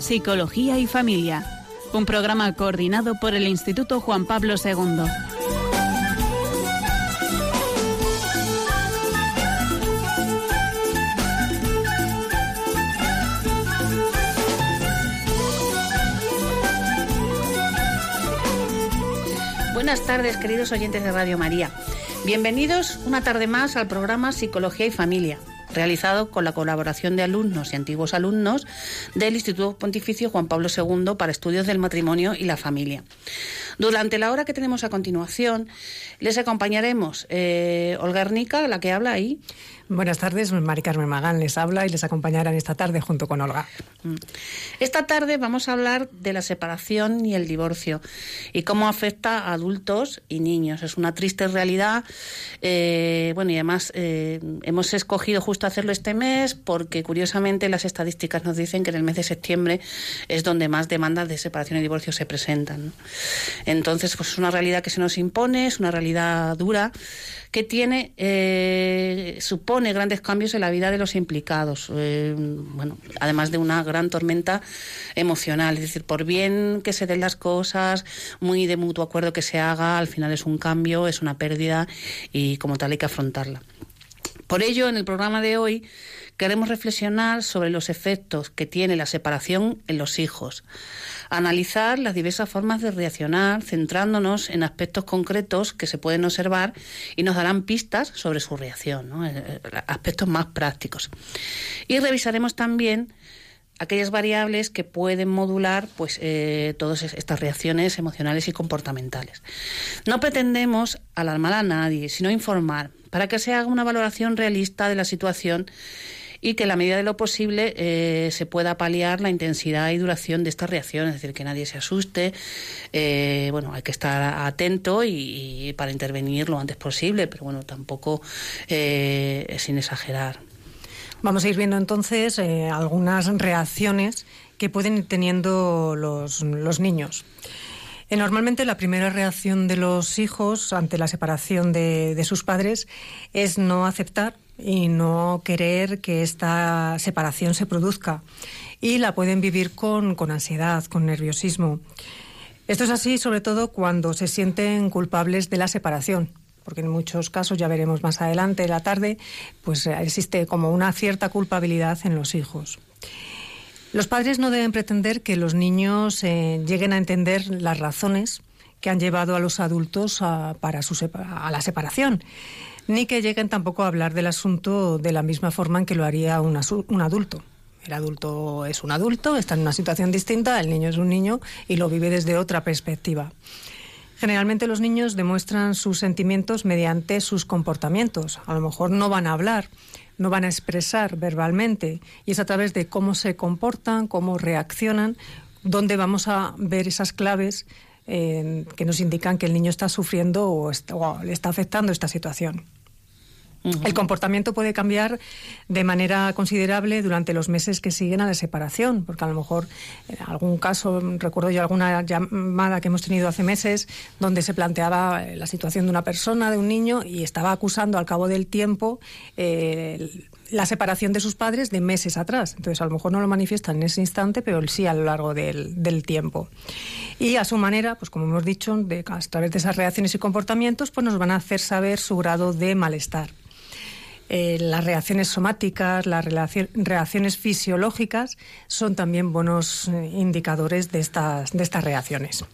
Psicología y Familia, un programa coordinado por el Instituto Juan Pablo II. Buenas tardes, queridos oyentes de Radio María. Bienvenidos una tarde más al programa Psicología y Familia, realizado con la colaboración de alumnos y antiguos alumnos del Instituto Pontificio Juan Pablo II para Estudios del Matrimonio y la Familia. Durante la hora que tenemos a continuación, les acompañaremos eh, Olga Ernica, la que habla ahí. Buenas tardes, Mari Carmen Magán les habla y les acompañarán esta tarde junto con Olga. Mm. Esta tarde vamos a hablar de la separación y el divorcio y cómo afecta a adultos y niños. Es una triste realidad. Eh, bueno, y además eh, hemos escogido justo hacerlo este mes porque curiosamente las estadísticas nos dicen que en el mes de septiembre es donde más demandas de separación y divorcio se presentan. Entonces, pues es una realidad que se nos impone, es una realidad dura que tiene, eh, supone grandes cambios en la vida de los implicados. Eh, bueno, además de una gran tormenta emocional, es decir, por bien que se den las cosas, muy de mutuo acuerdo que se haga, al final es un cambio, es una pérdida y como tal hay que afrontarla. Por ello, en el programa de hoy queremos reflexionar sobre los efectos que tiene la separación en los hijos, analizar las diversas formas de reaccionar, centrándonos en aspectos concretos que se pueden observar y nos darán pistas sobre su reacción. Eh, eh, aspectos más prácticos. Y revisaremos también aquellas variables que pueden modular pues eh, todas estas reacciones emocionales y comportamentales. No pretendemos alarmar a nadie, sino informar para que se haga una valoración realista de la situación y que en la medida de lo posible eh, se pueda paliar la intensidad y duración de estas reacciones, es decir, que nadie se asuste. Eh, bueno, hay que estar atento y, para intervenir lo antes posible, pero bueno, tampoco eh, sin exagerar. Vamos a ir viendo entonces algunas reacciones que pueden ir teniendo los, los niños. Normalmente la primera reacción de los hijos ante la separación de, de, sus padres es no aceptar y no querer que esta separación se produzca. Y la pueden vivir con, con ansiedad, con nerviosismo. Esto es así sobre todo cuando se sienten culpables de la separación, porque en muchos casos, ya veremos más adelante en la tarde, pues existe como una cierta culpabilidad en los hijos. Los padres no deben pretender que los niños eh, lleguen a entender las razones que han llevado a los adultos a, para su, a la separación ni que lleguen tampoco a hablar del asunto de la misma forma en que lo haría un, adulto. El adulto es un adulto, está en una situación distinta, el niño es un niño y lo vive desde otra perspectiva. Generalmente los niños demuestran sus sentimientos mediante sus comportamientos. A lo mejor no van a hablar, no van a expresar verbalmente y es a través de cómo se comportan, cómo reaccionan, donde vamos a ver esas claves eh, que nos indican que el niño está sufriendo o, o le está afectando esta situación. El comportamiento puede cambiar de manera considerable durante los meses que siguen a la separación, porque a lo mejor en algún caso, recuerdo yo alguna llamada que hemos tenido hace meses, donde se planteaba eh, la situación de una persona, de un niño, y estaba acusando al cabo del tiempo eh, la separación de sus padres de meses atrás. Entonces, a lo mejor no lo manifiestan en ese instante, pero sí a lo largo del, del tiempo. Y a su manera, pues como hemos dicho, de, a través de esas reacciones y comportamientos, pues nos van a hacer saber su grado de malestar. Eh, las reacciones somáticas, las reacciones fisiológicas son también buenos eh, indicadores de estas, de estas reacciones.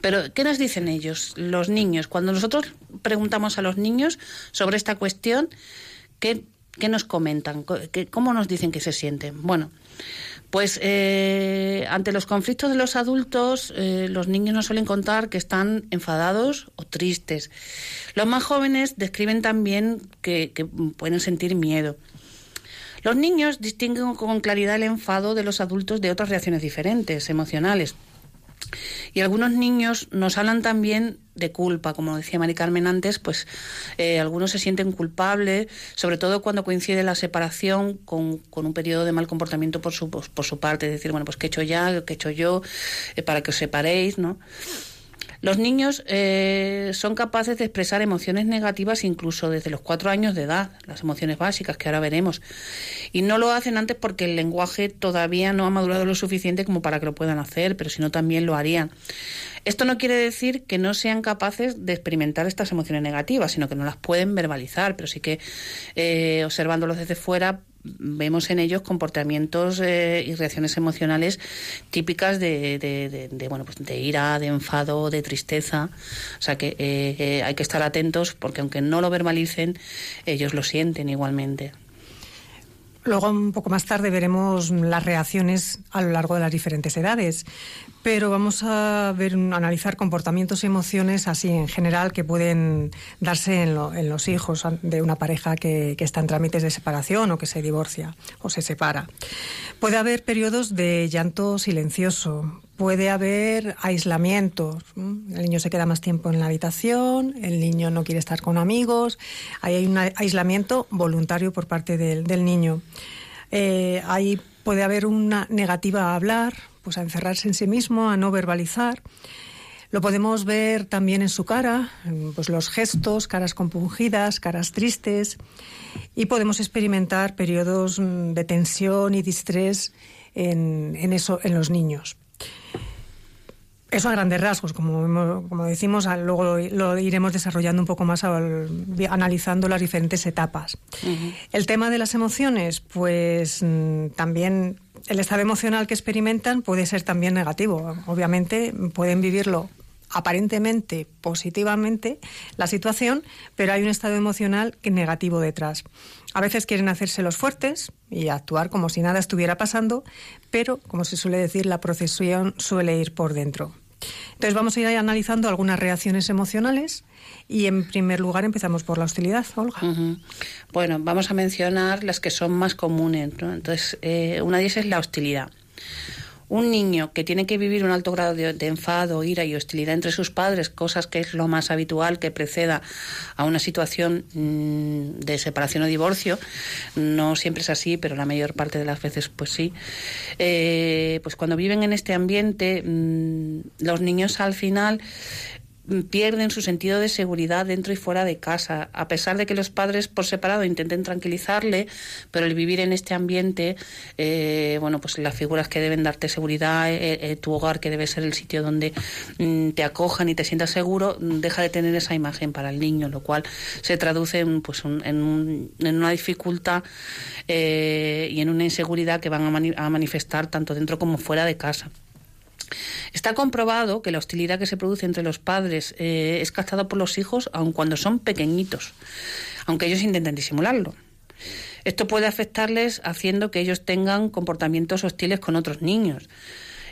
Pero, ¿qué nos dicen ellos, los niños? Cuando nosotros preguntamos a los niños sobre esta cuestión, ¿qué, qué nos comentan? ¿Cómo nos dicen que se sienten? Bueno, pues eh, ante los conflictos de los adultos, eh, los niños nos suelen contar que están enfadados o tristes. Los más jóvenes describen también que, que pueden sentir miedo. Los niños distinguen con claridad el enfado de los adultos de otras reacciones diferentes, emocionales. Y algunos niños nos hablan también de culpa, como decía Mari Carmen antes, pues eh, algunos se sienten culpables, sobre todo cuando coincide la separación con, con, un periodo de mal comportamiento por su, por su parte, es decir, bueno, pues qué he hecho ya, qué he hecho yo, eh, para que os separéis, ¿no? Los niños eh, son capaces de expresar emociones negativas incluso desde los cuatro años de edad, las emociones básicas que ahora veremos. Y no lo hacen antes porque el lenguaje todavía no ha madurado lo suficiente como para que lo puedan hacer, pero si no también lo harían. Esto no quiere decir que no sean capaces de experimentar estas emociones negativas, sino que no las pueden verbalizar, pero sí que eh, observándolos desde fuera vemos en ellos comportamientos eh, y reacciones emocionales típicas de, bueno pues de ira de enfado de tristeza. O sea que eh, eh, hay que estar atentos porque aunque no lo verbalicen ellos lo sienten igualmente Luego, un poco más tarde, veremos las reacciones a lo largo de las diferentes edades. Pero vamos a ver, analizar comportamientos y emociones así en general que pueden darse en, los hijos de una pareja que, está en trámites de separación o que se divorcia o se separa. Puede haber periodos de llanto silencioso, puede haber aislamiento. El niño se queda más tiempo en la habitación, el niño no quiere estar con amigos. Hay un aislamiento voluntario por parte del, niño. Eh, ahí puede haber una negativa a hablar, pues a encerrarse en sí mismo, a no verbalizar. Lo podemos ver también en su cara, pues los gestos, caras compungidas, caras tristes, y podemos experimentar periodos mm, de tensión y distrés en, eso, en los niños. Eso a grandes rasgos, como, como decimos, luego lo, iremos desarrollando un poco más analizando las diferentes etapas. El tema de las emociones, pues mm, también el estado emocional que experimentan puede ser también negativo. Obviamente pueden vivirlo aparentemente positivamente la situación, pero hay un estado emocional negativo detrás. A veces quieren hacerse los fuertes y actuar como si nada estuviera pasando, pero, como se suele decir, la procesión suele ir por dentro. Entonces vamos a ir analizando algunas reacciones emocionales y en primer lugar empezamos por la hostilidad, Olga. Bueno, vamos a mencionar las que son más comunes. Entonces, eh, una de ellas es la hostilidad. Un niño que tiene que vivir un alto grado de, enfado, ira y hostilidad entre sus padres, cosas que es lo más habitual que preceda a una situación mm, de separación o divorcio, no siempre es así, pero la mayor parte de las veces pues sí, eh, pues cuando viven en este ambiente, mm, los niños al final pierden su sentido de seguridad dentro y fuera de casa, a pesar de que los padres por separado intenten tranquilizarle, pero el vivir en este ambiente, eh, bueno, pues las figuras que deben darte seguridad, eh, eh, tu hogar que debe ser el sitio donde mm, te acojan y te sientas seguro, deja de tener esa imagen para el niño, lo cual se traduce en, pues, en, una dificultad y en una inseguridad que van a manifestar tanto dentro como fuera de casa. Está comprobado que la hostilidad que se produce entre los padres eh, es captada por los hijos aun cuando son pequeñitos, aunque ellos intenten disimularlo. Esto puede afectarles haciendo que ellos tengan comportamientos hostiles con otros niños.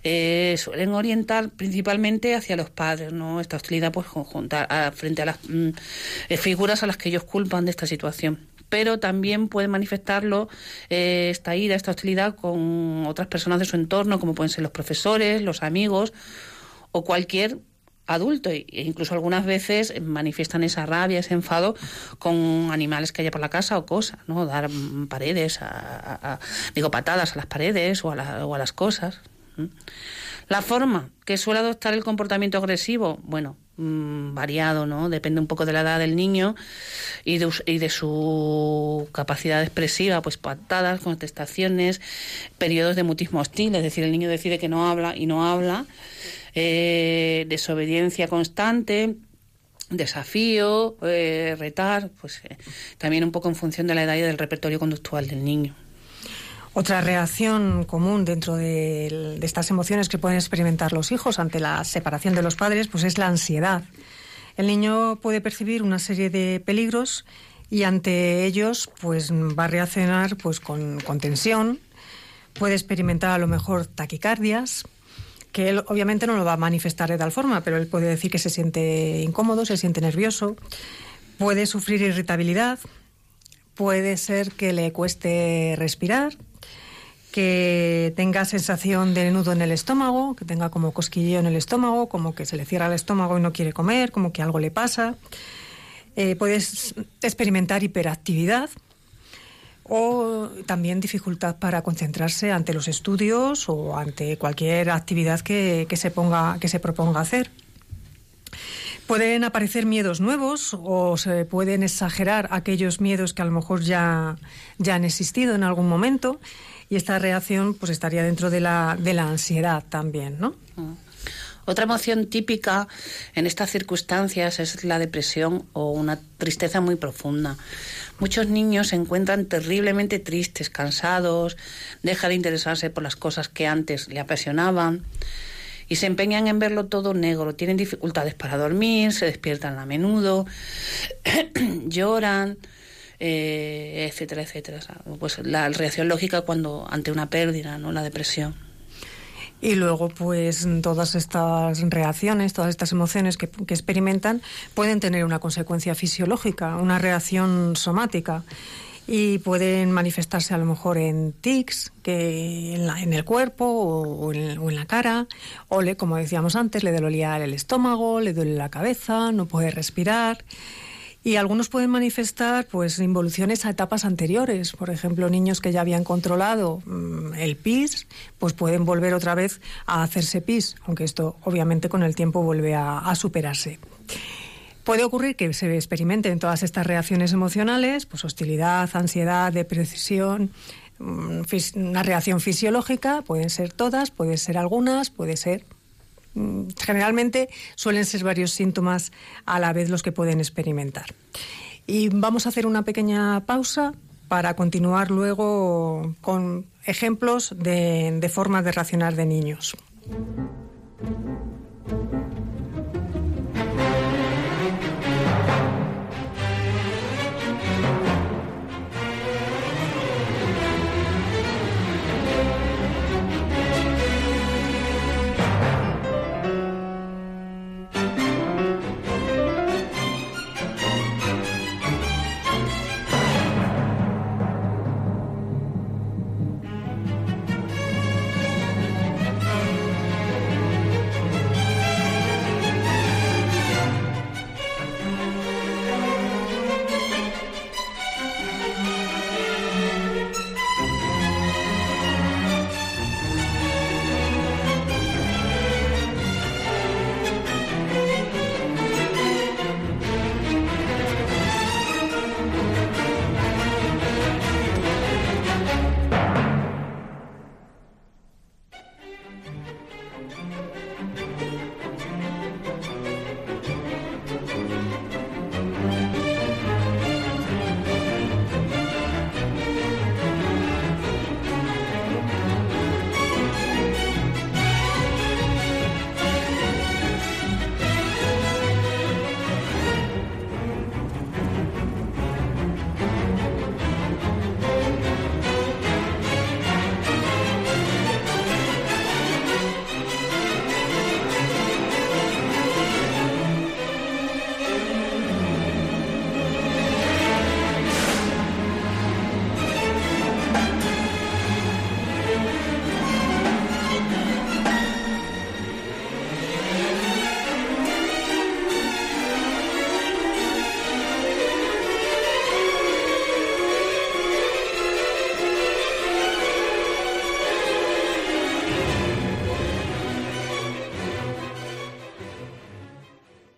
Eh, suelen orientar principalmente hacia los padres, ¿no? Esta hostilidad pues conjunta frente a las mm, eh, figuras a las que ellos culpan de esta situación pero también puede manifestarlo eh, esta ira, esta hostilidad con otras personas de su entorno, como pueden ser los profesores, los amigos o cualquier adulto e incluso algunas veces manifiestan esa rabia, ese enfado con animales que haya por la casa o cosas, ¿no? Dar paredes, a, digo patadas a las paredes o a, o a las cosas. La forma que suele adoptar el comportamiento agresivo, bueno, Mm, variado, ¿no? Depende un poco de la edad del niño y de, y de su capacidad expresiva, pues patadas, contestaciones, periodos de mutismo hostil, es decir, el niño decide que no habla y no habla, eh, desobediencia constante, desafío, eh, retar, pues eh, también un poco en función de la edad y del repertorio conductual del niño. Otra reacción común dentro de, estas emociones que pueden experimentar los hijos ante la separación de los padres pues es la ansiedad. El niño puede percibir una serie de peligros y ante ellos pues va a reaccionar pues con, tensión, puede experimentar a lo mejor taquicardias, que él obviamente no lo va a manifestar de tal forma, pero él puede decir que se siente incómodo, se siente nervioso, puede sufrir irritabilidad, puede ser que le cueste respirar, que tenga sensación de nudo en el estómago, que tenga como cosquilleo en el estómago, como que se le cierra el estómago y no quiere comer, como que algo le pasa. Eh, puedes experimentar hiperactividad o también dificultad para concentrarse ante los estudios o ante cualquier actividad que, se, ponga, que se proponga hacer. Pueden aparecer miedos nuevos o se pueden exagerar aquellos miedos que a lo mejor ya, ya han existido en algún momento y esta reacción pues estaría dentro de la, de la ansiedad también, ¿no? Mm. Otra emoción típica en estas circunstancias es la depresión o una tristeza muy profunda. Muchos niños se encuentran terriblemente tristes, cansados, dejan de interesarse por las cosas que antes le apasionaban y se empeñan en verlo todo negro. Tienen dificultades para dormir, se despiertan a menudo, lloran, eh, etcétera, etcétera. pues la reacción lógica cuando ante una pérdida, ¿no? La depresión. Y luego, pues todas estas reacciones, todas estas emociones que, experimentan pueden tener una consecuencia fisiológica, una reacción somática y pueden manifestarse a lo mejor en tics que en, el cuerpo o, en, la cara o le, como decíamos antes le dolía el estómago le duele la cabeza no puede respirar y algunos pueden manifestar pues involuciones a etapas anteriores. Por ejemplo, niños que ya habían controlado mm, el PIS, pues pueden volver otra vez a hacerse PIS, aunque esto obviamente con el tiempo vuelve a, superarse. Puede ocurrir que se experimenten todas estas reacciones emocionales, pues hostilidad, ansiedad, depresión, mm, una reacción fisiológica, pueden ser todas, pueden ser algunas, puede ser generalmente suelen ser varios síntomas a la vez los que pueden experimentar. Y vamos a hacer una pequeña pausa para continuar luego con ejemplos de, formas de reaccionar de niños.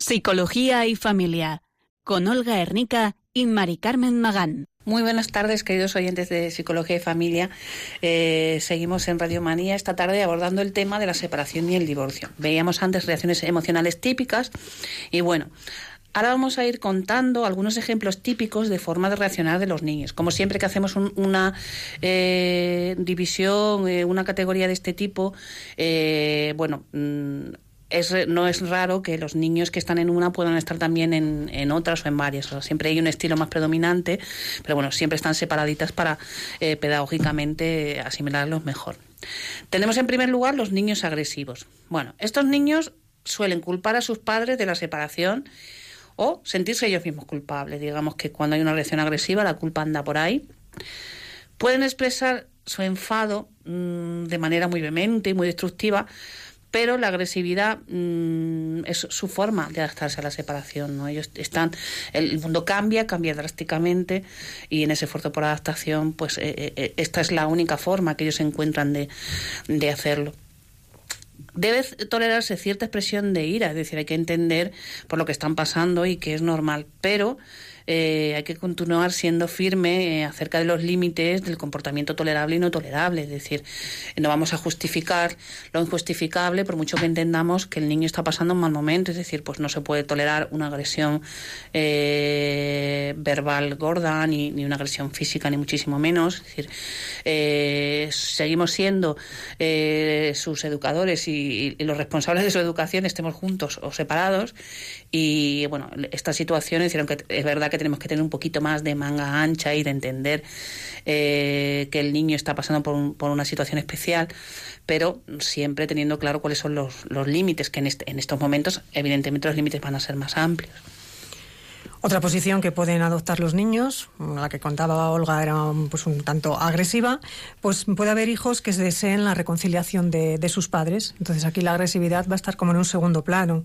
Psicología y Familia, con Olga Hernica y Mari Carmen Magán. Muy buenas tardes, queridos oyentes de Psicología y Familia. Eh, seguimos en Radio Manía esta tarde abordando el tema de la separación y el divorcio. Veíamos antes reacciones emocionales típicas y bueno, Ahora vamos a ir contando algunos ejemplos típicos de forma de reaccionar de los niños. Como siempre que hacemos una eh, división, eh, una categoría de este tipo, bueno, mm, no es raro que los niños que están en una puedan estar también en, otras o en varias. siempre hay un estilo más predominante, pero bueno, siempre están separaditas para eh, pedagógicamente asimilarlos mejor. Tenemos en primer lugar los niños agresivos. Bueno, estos niños suelen culpar a sus padres de la separación o sentirse ellos mismos culpables. Digamos que cuando hay una reacción agresiva la culpa anda por ahí. Pueden expresar su enfado mm, de manera muy vehemente y muy destructiva pero la agresividad mm, es su forma de adaptarse a la separación. ¿no? Ellos están, el mundo cambia, cambia drásticamente y en ese esfuerzo por adaptación, pues eh, eh, esta es la única forma que ellos encuentran de, de hacerlo. debe tolerarse cierta expresión de ira, es decir, hay que entender por lo que están pasando y que es normal, pero eh, hay que continuar siendo firme eh, acerca de los límites del comportamiento tolerable y no tolerable. Es decir, no vamos a justificar lo injustificable por mucho que entendamos que el niño está pasando un mal momento. Es decir, pues no se puede tolerar una agresión eh, verbal gorda, ni, ni, una agresión física, ni muchísimo menos. Es decir, seguimos siendo sus educadores y, los responsables de su educación, estemos juntos o separados. Y bueno, esta situación hicieron que es verdad que tenemos que tener un poquito más de manga ancha y de entender eh, que el niño está pasando por, por, una situación especial, pero siempre teniendo claro cuáles son los, los límites, que en, este, en estos momentos evidentemente los límites van a ser más amplios. Otra posición que pueden adoptar los niños, la que contaba Olga era pues, un tanto agresiva, pues puede haber hijos que deseen la reconciliación de, de sus padres. Entonces aquí la agresividad va a estar como en un segundo plano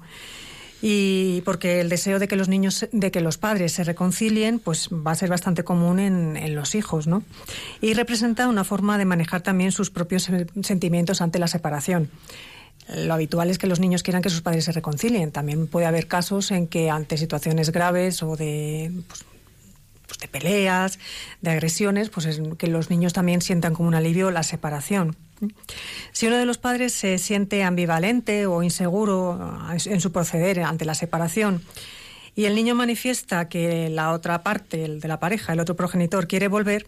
y porque el deseo de que los niños, de que los padres se reconcilien, pues va a ser bastante común en, en, los hijos, ¿no? Y representa una forma de manejar también sus propios sentimientos ante la separación. Lo habitual es que los niños quieran que sus padres se reconcilien. También puede haber casos en que ante situaciones graves o de pues, pues de peleas, de agresiones, pues es que los niños también sientan como un alivio la separación. Si uno de los padres se siente ambivalente o inseguro en su proceder ante la separación y el niño manifiesta que la otra parte, el de la pareja, el otro progenitor, quiere volver,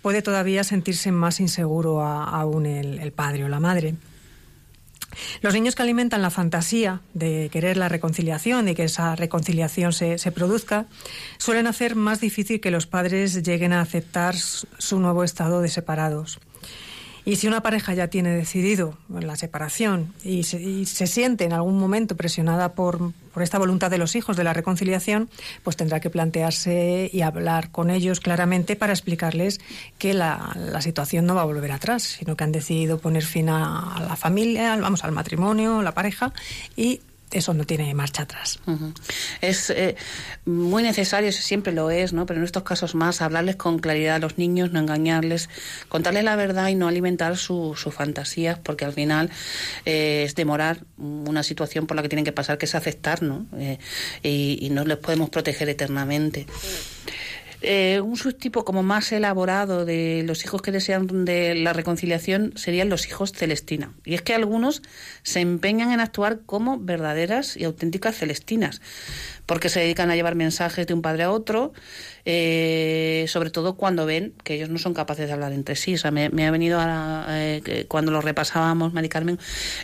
puede todavía sentirse más inseguro aún el padre o la madre. Los niños que alimentan la fantasía de querer la reconciliación y que esa reconciliación se, se, produzca suelen hacer más difícil que los padres lleguen a aceptar su nuevo estado de separados. Y si una pareja ya tiene decidido la separación y se, siente en algún momento presionada por, por, esta voluntad de los hijos de la reconciliación, pues tendrá que plantearse y hablar con ellos claramente para explicarles que la, la situación no va a volver atrás, sino que han decidido poner fin a, a la familia, vamos, al matrimonio, la pareja y eso no tiene marcha atrás. Uh -huh. Es eh, muy necesario, siempre lo es, ¿no? pero en estos casos más, hablarles con claridad a los niños, no engañarles, contarles la verdad y no alimentar sus su fantasías, porque al final eh, es demorar una situación por la que tienen que pasar, que es aceptar, ¿no? Eh, y, y no les podemos proteger eternamente. Eh, un subtipo como más elaborado de los hijos que desean de la reconciliación serían los hijos Celestina. Y es que algunos se empeñan en actuar como verdaderas y auténticas Celestinas, porque se dedican a llevar mensajes de un padre a otro, eh, sobre todo cuando ven que ellos no son capaces de hablar entre sí. O sea, me, me ha venido a, eh, cuando lo repasábamos, Mari Carmen,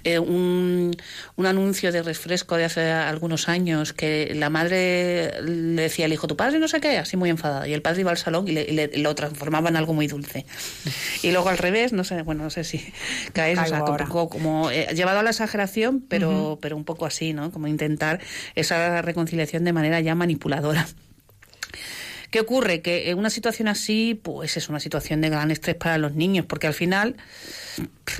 eh, un, un, anuncio de refresco de hace algunos años que la madre le decía al hijo, tu padre no sé qué, así muy enfadada, y el padre iba al salón y, le, y le, lo transformaba en algo muy dulce. Y luego al revés, no sé, bueno, no sé si caes, o sea, como llevado a la exageración, pero, uh -huh. pero un poco así, ¿no? Como intentar esa reconciliación de manera ya manipuladora. ¿Qué ocurre? Que en una situación así, pues es una situación de gran estrés para los niños, porque al final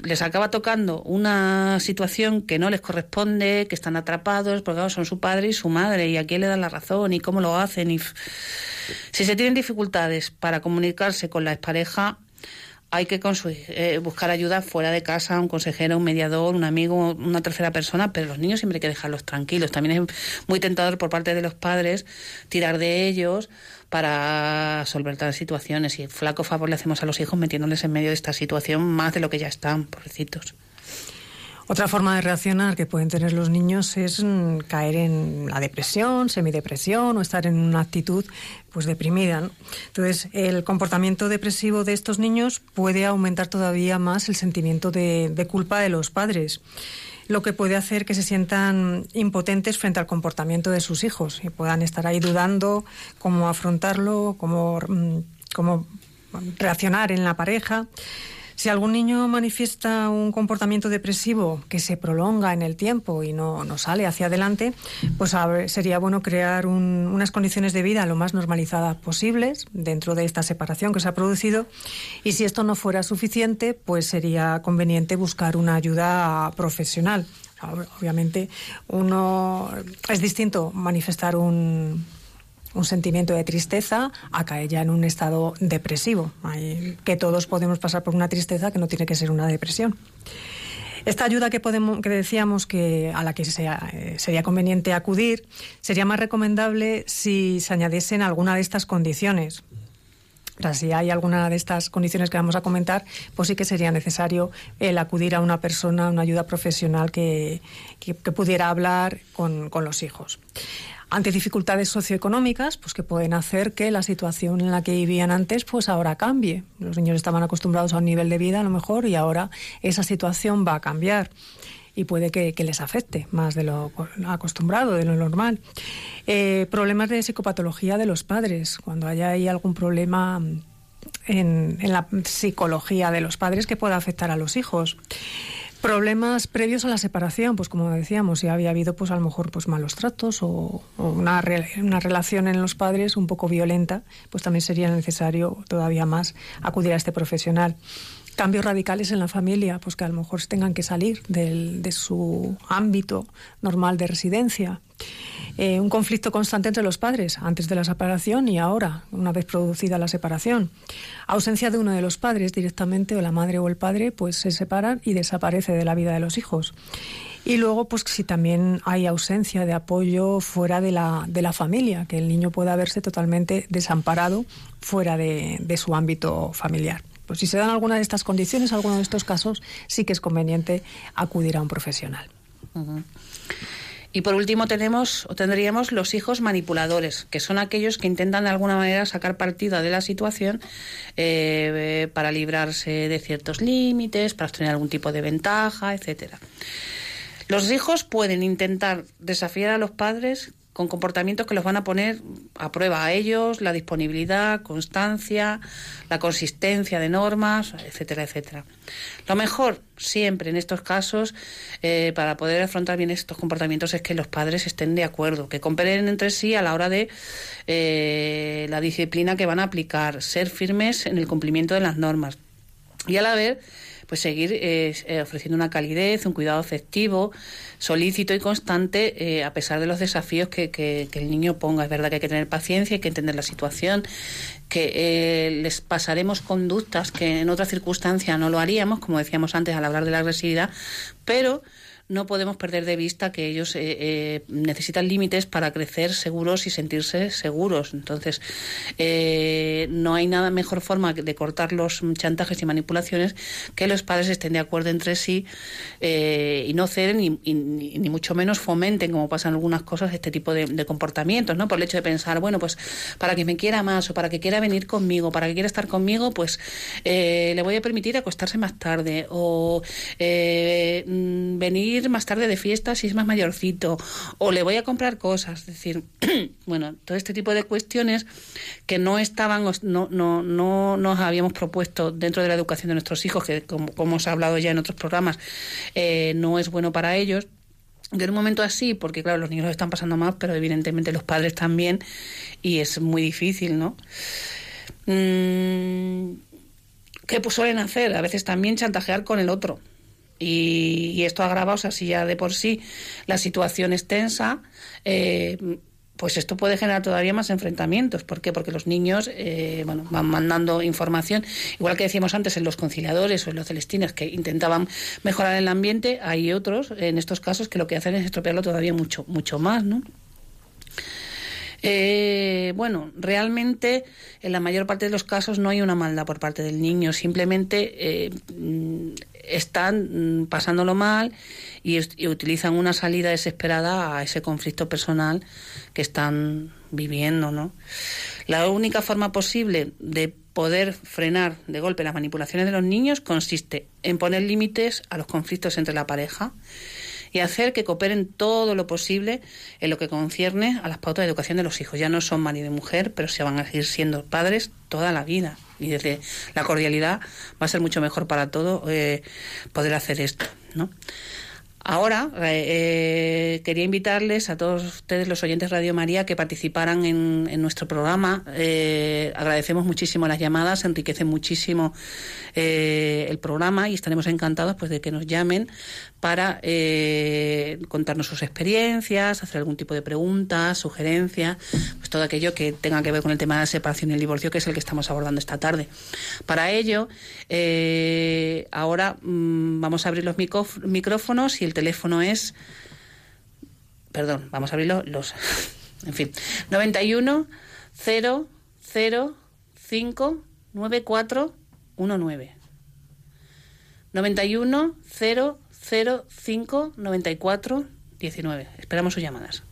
les acaba tocando una situación que no les corresponde, que están atrapados, porque son su padre y su madre, y a quién le dan la razón, y cómo lo hacen. Y si se tienen dificultades para comunicarse con la expareja, hay que eh, buscar ayuda fuera de casa, un consejero, un mediador, un amigo, una tercera persona, pero los niños siempre hay que dejarlos tranquilos. También es muy tentador por parte de los padres tirar de ellos para solventar situaciones y flaco favor le hacemos a los hijos metiéndoles en medio de esta situación más de lo que ya están, pobrecitos. Otra forma de reaccionar que pueden tener los niños es mm, caer en la depresión, semidepresión o estar en una actitud pues deprimida. Entonces, el comportamiento depresivo de estos niños puede aumentar todavía más el sentimiento de, de culpa de los padres lo que puede hacer que se sientan impotentes frente al comportamiento de sus hijos y puedan estar ahí dudando cómo afrontarlo, cómo, mm, cómo reaccionar en la pareja. Si algún niño manifiesta un comportamiento depresivo que se prolonga en el tiempo y no, no sale hacia adelante, pues sería bueno crear un, unas condiciones de vida lo más normalizadas posibles dentro de esta separación que se ha producido. Y si esto no fuera suficiente, pues sería conveniente buscar una ayuda profesional. Obviamente, uno es distinto manifestar un, un sentimiento de tristeza caer ya en un estado depresivo. Que todos podemos pasar por una tristeza que no tiene que ser una depresión. Esta ayuda que, podemos, que decíamos que a la que sea, eh, sería conveniente acudir sería más recomendable si se añadiesen alguna de estas condiciones. O sea, si hay alguna de estas condiciones que vamos a comentar, pues sí que sería necesario el acudir a una persona, una ayuda profesional que, que, pudiera hablar con, con los hijos ante dificultades socioeconómicas, pues que pueden hacer que la situación en la que vivían antes, pues ahora cambie. Los niños estaban acostumbrados a un nivel de vida a lo mejor y ahora esa situación va a cambiar y puede que, les afecte más de lo acostumbrado, de lo normal. Eh, problemas de psicopatología de los padres, cuando haya ahí algún problema en, en la psicología de los padres que pueda afectar a los hijos. Problemas previos a la separación, pues como decíamos, si había habido pues a lo mejor pues malos tratos o, una, una, relación en los padres un poco violenta, pues también sería necesario todavía más acudir a este profesional. Cambios radicales en la familia, pues que a lo mejor tengan que salir del, de su ámbito normal de residencia. Eh, un conflicto constante entre los padres, antes de la separación y ahora, una vez producida la separación. Ausencia de uno de los padres directamente, o la madre o el padre, pues se separan y desaparece de la vida de los hijos. Y luego, pues si también hay ausencia de apoyo fuera de la, de la familia, que el niño pueda verse totalmente desamparado fuera de, su ámbito familiar. Pues si se dan alguna de estas condiciones, alguno de estos casos, sí que es conveniente acudir a un profesional. Y por último tenemos o tendríamos los hijos manipuladores, que son aquellos que intentan de alguna manera sacar partido de la situación eh, para librarse de ciertos límites, para obtener algún tipo de ventaja, etcétera. Los hijos pueden intentar desafiar a los padres con comportamientos que los van a poner a prueba a ellos, la disponibilidad, constancia, la consistencia de normas, etcétera, etcétera. Lo mejor siempre en estos casos eh, para poder afrontar bien estos comportamientos es que los padres estén de acuerdo, que cooperen entre sí a la hora de eh, la disciplina que van a aplicar, ser firmes en el cumplimiento de las normas y a la vez pues seguir eh, eh, ofreciendo una calidez, un cuidado afectivo, solícito y constante, eh, a pesar de los desafíos que, que, el niño ponga. Es verdad que hay que tener paciencia, hay que entender la situación, que les pasaremos conductas que en otra circunstancia no lo haríamos, como decíamos antes al hablar de la agresividad, pero no podemos perder de vista que ellos eh, eh, necesitan límites para crecer seguros y sentirse seguros. Entonces, eh, no hay nada mejor forma de cortar los chantajes y manipulaciones que los padres estén de acuerdo entre sí y no ceden y, ni mucho menos fomenten, como pasan algunas cosas, este tipo de, comportamientos, ¿no? Por el hecho de pensar, bueno, pues para que me quiera más o para que quiera venir conmigo, para que quiera estar conmigo, pues le voy a permitir acostarse más tarde o mm, más tarde de fiesta si es más mayorcito, o le voy a comprar cosas. Es decir, bueno, todo este tipo de cuestiones que no estaban, no, no, no nos habíamos propuesto dentro de la educación de nuestros hijos, que como, como hemos hablado ya en otros programas, eh, no es bueno para ellos. De un momento así, porque claro, los niños lo están pasando más, pero evidentemente los padres también, y es muy difícil, ¿no? Mm, ¿Qué suelen hacer? A veces también chantajear con el otro. Y, esto agrava, o sea, si ya de por sí la situación es tensa, eh, pues esto puede generar todavía más enfrentamientos. ¿Por qué? Porque los niños eh, bueno, van mandando información, igual que decíamos antes en los conciliadores o en los celestines que intentaban mejorar el ambiente, hay otros en estos casos que lo que hacen es estropearlo todavía mucho, mucho más, ¿no? Eh, bueno, realmente en la mayor parte de los casos no hay una maldad por parte del niño, simplemente eh, están mm, pasándolo mal y, utilizan una salida desesperada a ese conflicto personal que están viviendo, ¿no? La única forma posible de poder frenar de golpe las manipulaciones de los niños consiste en poner límites a los conflictos entre la pareja y hacer que cooperen todo lo posible en lo que concierne a las pautas de educación de los hijos. Ya no son marido y mujer, pero se van a seguir siendo padres toda la vida. Y desde la cordialidad va a ser mucho mejor para todo eh, poder hacer esto, ¿no? Ahora eh, eh, quería invitarles a todos ustedes, los oyentes Radio María, que participaran en, nuestro programa. Agradecemos muchísimo las llamadas, enriquecen muchísimo el programa y estaremos encantados pues de que nos llamen para eh, contarnos sus experiencias, hacer algún tipo de preguntas, sugerencias, pues todo aquello que tenga que ver con el tema de la separación y el divorcio, que es el que estamos abordando esta tarde. Para ello, eh, ahora mm, vamos a abrir los micrófonos y el teléfono es. Perdón, vamos a abrirlo los. en fin, 91 0 0 5 9 4 1 9. 91 0 05 94 19. Esperamos sus llamadas.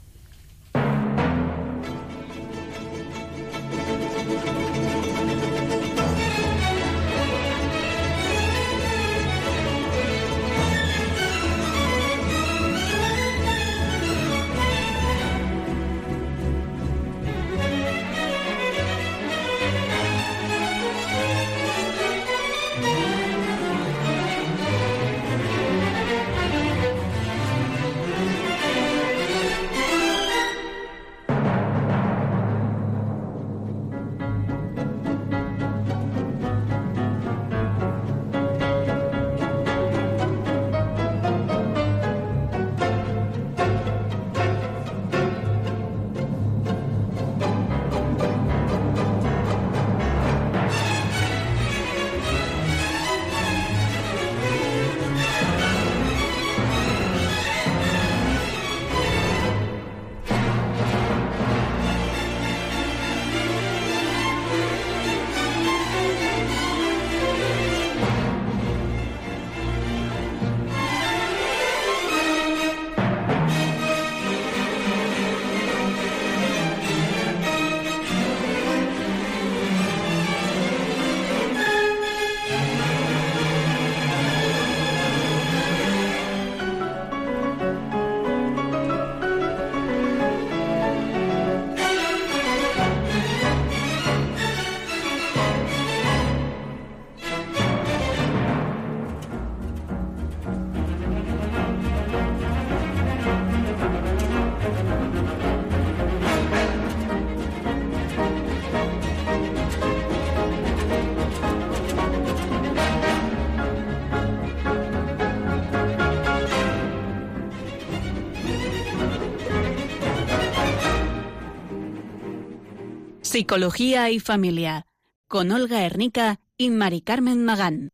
Psicología y Familia, con Olga Hernica y Mari Carmen Magán.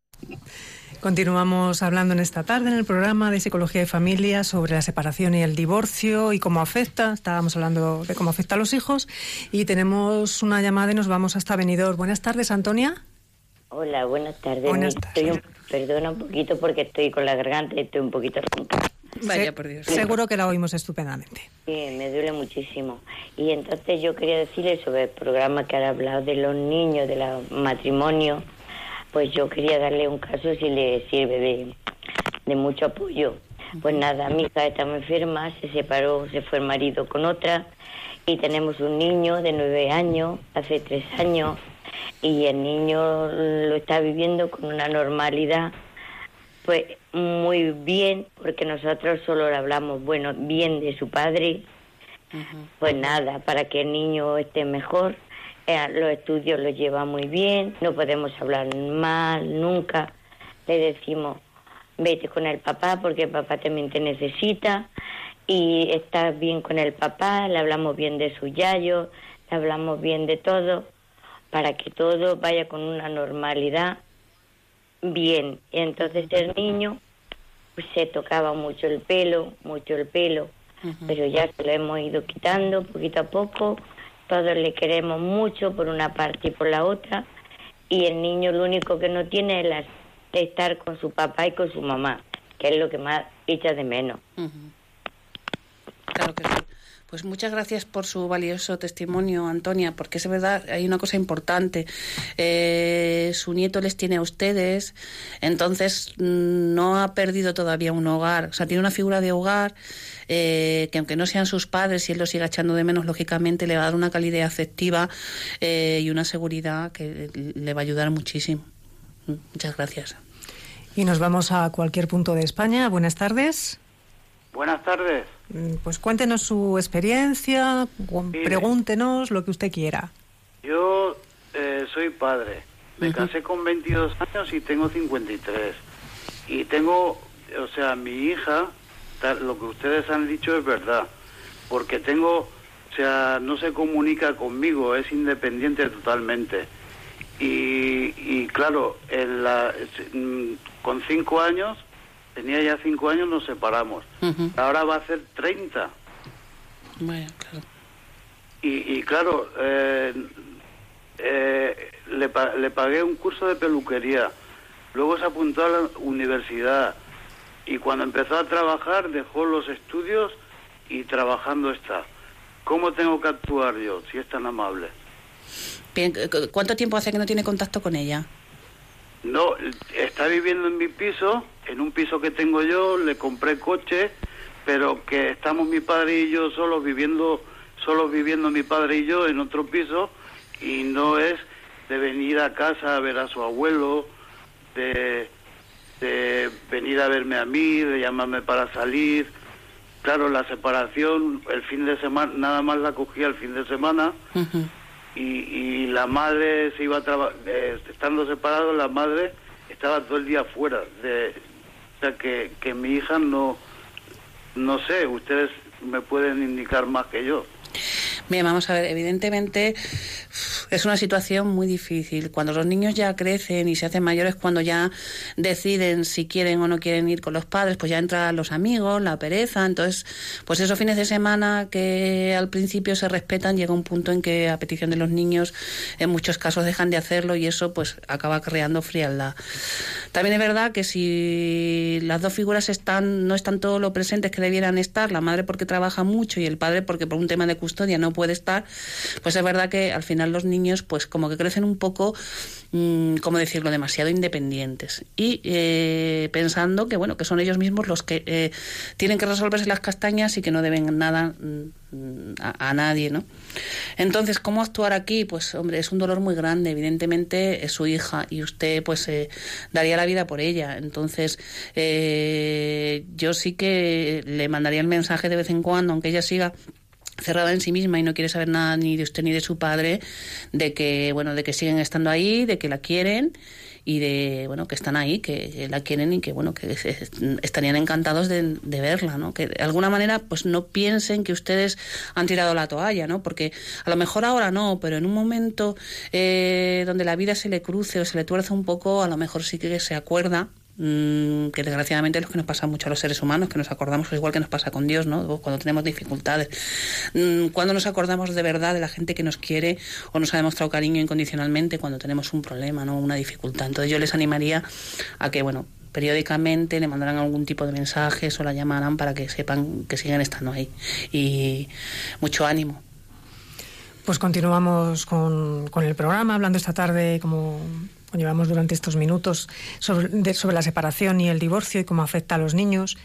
Continuamos hablando en esta tarde en el programa de Psicología y Familia sobre la separación y el divorcio y cómo afecta. Estábamos hablando de cómo afecta a los hijos y tenemos una llamada y nos vamos hasta Benidorm. Buenas tardes, Antonia. Hola, buenas tardes. Buenas tardes. perdona un poquito porque estoy con la garganta y estoy un poquito ronca. Vaya, por Dios. Seguro que la oímos estupendamente. Sí, me duele muchísimo. Y entonces yo quería decirle sobre el programa que ha hablado de los niños, del matrimonio. Pues yo quería darle un caso si le sirve de, de mucho apoyo. Pues nada, mi hija estaba enferma, se separó, se fue el marido con otra y tenemos un niño de nueve años, hace tres años, y el niño lo está viviendo con una normalidad pues muy bien, porque nosotros solo le hablamos, bueno, bien de su padre. Pues nada, para que el niño esté mejor. Eh, los estudios los lleva muy bien, no podemos hablar mal nunca. Le decimos, vete con el papá porque el papá también te necesita y estás bien con el papá, le hablamos bien de su yayo, le hablamos bien de todo, para que todo vaya con una normalidad bien. Entonces el niño pues, se tocaba mucho el pelo, mucho el pelo, pero ya se lo hemos ido quitando poquito a poco. Todos le queremos mucho por una parte y por la otra. Y el niño lo único que no tiene es la, estar con su papá y con su mamá, que es lo que más echa de menos. Claro que sí. Pues muchas gracias por su valioso testimonio, Antonia, porque es verdad, hay una cosa importante. Eh, su nieto les tiene a ustedes, entonces mm, no ha perdido todavía un hogar. O sea, tiene una figura de hogar eh, que aunque no sean sus padres y él lo siga echando de menos, lógicamente le va a dar una calidad afectiva eh, y una seguridad que le va a ayudar muchísimo. Muchas gracias. Y nos vamos a cualquier punto de España. Buenas tardes. Buenas tardes. Mm, pues cuéntenos su experiencia, pregúntenos lo que usted quiera. Yo eh, soy padre. Me casé con 22 años y tengo 53. Y tengo o sea, mi hija, lo que ustedes han dicho es verdad, porque tengo, o sea, no se comunica conmigo, es independiente totalmente. Y, y claro, en la, mm, con cinco años, tenía ya cinco años, nos separamos. Ahora va a ser 30. Bueno, claro. Y, y claro, eh, eh, le, le pagué un curso de peluquería, luego se apuntó a la universidad y cuando empezó a trabajar dejó los estudios y trabajando está. ¿Cómo tengo que actuar yo, si es tan amable? ¿Cuánto tiempo hace que no tiene contacto con ella? No, está viviendo en mi piso, en un piso que tengo yo, le compré coche, pero que estamos mi padre y yo solos viviendo, solos viviendo mi padre y yo en otro piso, y no es de venir a casa a ver a su abuelo, de, de venir a verme a mí, de llamarme para salir. Claro, la separación, el fin de semana, nada más la cogía el fin de semana y, la madre se iba a trabajar, eh, estando separado la madre estaba todo el día fuera. De, o sea, que, que mi hija no, no sé, ustedes me pueden indicar más que yo. Bien, vamos a ver, evidentemente es una situación muy difícil. Cuando los niños ya crecen y se hacen mayores, cuando ya deciden si quieren o no quieren ir con los padres, pues ya entran los amigos, la pereza. Entonces, pues esos fines de semana que al principio se respetan, llega un punto en que a petición de los niños, en muchos casos dejan de hacerlo y eso pues acaba creando frialdad. También es verdad que si las dos figuras están no están todo lo presentes que debieran estar, la madre porque trabaja mucho y el padre porque por un tema de custodia no puede estar, pues es verdad que al final los niños pues como que crecen un poco, mm, como decirlo?, demasiado independientes y eh, pensando que, bueno, que son ellos mismos los que eh, tienen que resolverse las castañas y que no deben nada mm, a, nadie, ¿no? Entonces, ¿cómo actuar aquí? Pues, hombre, es un dolor muy grande, evidentemente es su hija y usted, pues, eh, daría la vida por ella. Entonces, yo sí que le mandaría el mensaje de vez en cuando, aunque ella siga cerrada en sí misma y no quiere saber nada ni de usted ni de su padre, de que bueno, de que siguen estando ahí, de que la quieren y de bueno que están ahí, que la quieren y que bueno que estarían encantados de, verla, ¿no? Que de alguna manera pues no piensen que ustedes han tirado la toalla, ¿no? Porque a lo mejor ahora no, pero en un momento eh, donde la vida se le cruce o se le tuerza un poco, a lo mejor sí que se acuerda Mm, que desgraciadamente es lo que nos pasa mucho a los seres humanos, que nos acordamos, igual que nos pasa con Dios, ¿no? Cuando tenemos dificultades. Mm, cuando nos acordamos de verdad de la gente que nos quiere o nos ha demostrado cariño incondicionalmente cuando tenemos un problema, ¿no? Una dificultad. Entonces yo les animaría a que, bueno, periódicamente le mandaran algún tipo de mensajes o la llamaran para que sepan que siguen estando ahí. Y mucho ánimo. Pues continuamos con, con el programa, hablando esta tarde, como llevamos durante estos minutos sobre, la separación y el divorcio y cómo afecta a los niños.